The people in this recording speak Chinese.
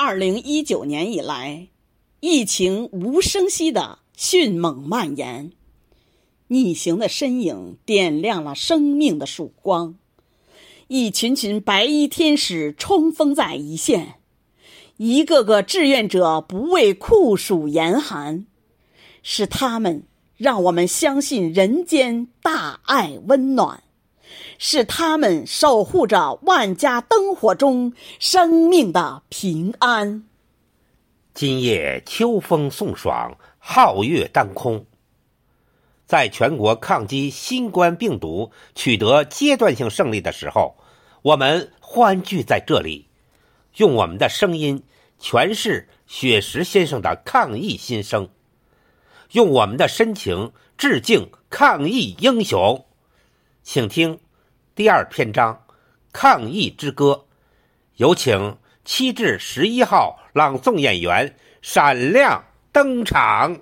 二零一九年以来，疫情无声息的迅猛蔓延，逆行的身影点亮了生命的曙光，一群群白衣天使冲锋在一线，一个个志愿者不畏酷暑严寒，是他们让我们相信人间大爱温暖。是他们守护着万家灯火中生命的平安。今夜秋风送爽，皓月当空。在全国抗击新冠病毒取得阶段性胜利的时候，我们欢聚在这里，用我们的声音诠释雪石先生的抗疫心声，用我们的深情致敬抗疫英雄。请听。第二篇章，《抗疫之歌》，有请七至十一号朗诵演员闪亮登场。